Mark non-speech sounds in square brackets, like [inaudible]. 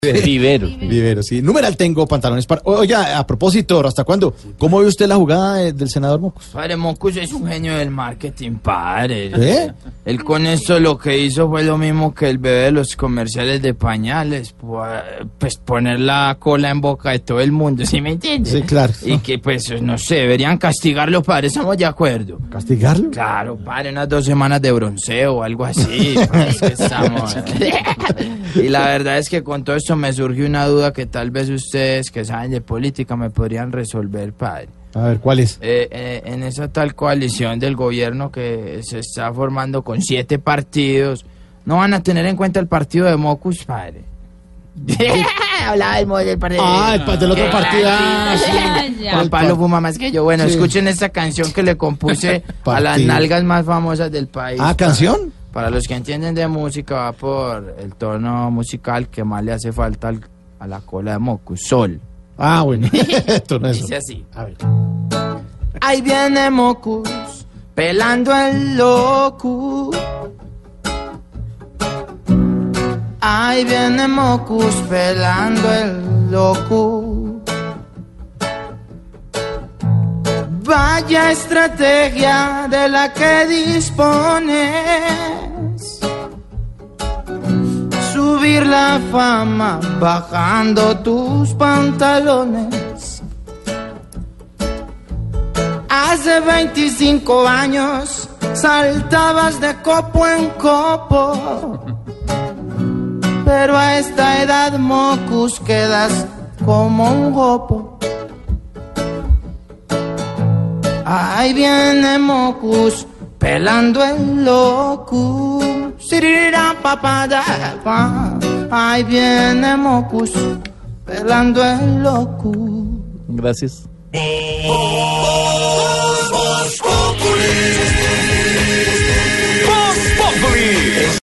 Vivero. Vivero, sí. Numeral tengo pantalones para. Oye, a propósito, ¿hasta cuándo? ¿Cómo ve usted la jugada eh, del senador Mocos? Padre Mocus es un genio del marketing, padre. ¿Eh? Él con esto lo que hizo fue lo mismo que el bebé de los comerciales de pañales. pu- Pues poner la cola en boca de todo el mundo, ¿sí me entiendes? Sí, claro. Y que pues, no sé, deberían castigarlo, padre, estamos de acuerdo. ¿Castigarlo? Claro, padre, unas dos semanas de bronceo o algo así. [laughs] padre, es que estamos. [laughs] y la verdad es que con todo esto me surgió una duda que tal vez ustedes que saben de política me podrían resolver, padre. A ver, ¿cuál es? Eh, eh, en esa tal coalición del gobierno que se está formando con siete partidos, ¿no van a tener en cuenta el partido de Mocus, padre? [laughs] Hablaba del, del partido. Ah, el del otro partido. Ah, sí. Juan Pablo fuma más que yo. Bueno, Sí. escuchen esta canción que le compuse [laughs] a las nalgas más famosas del país. Ah, ¿canción? Para los que entienden de música, va por el tono musical que más le hace falta al- a la cola de Mocus, sol. Ah, bueno. [laughs] Esto no es. Dice así. A ver. Ahí viene Mocus, pelando el loco. Ahí viene Mocus, pelando el loco. Vaya estrategia de la que dispones. La fama bajando tus pantalones. Hace 25 años saltabas de copo en copo. Pero a esta edad, Mocus, quedas como un gopo. Ahí viene Mocus, pelando el loco. Sirira, pa, pa, da, pa. Ahí viene Mocus, pelando el loco. Gracias. Voz Populi.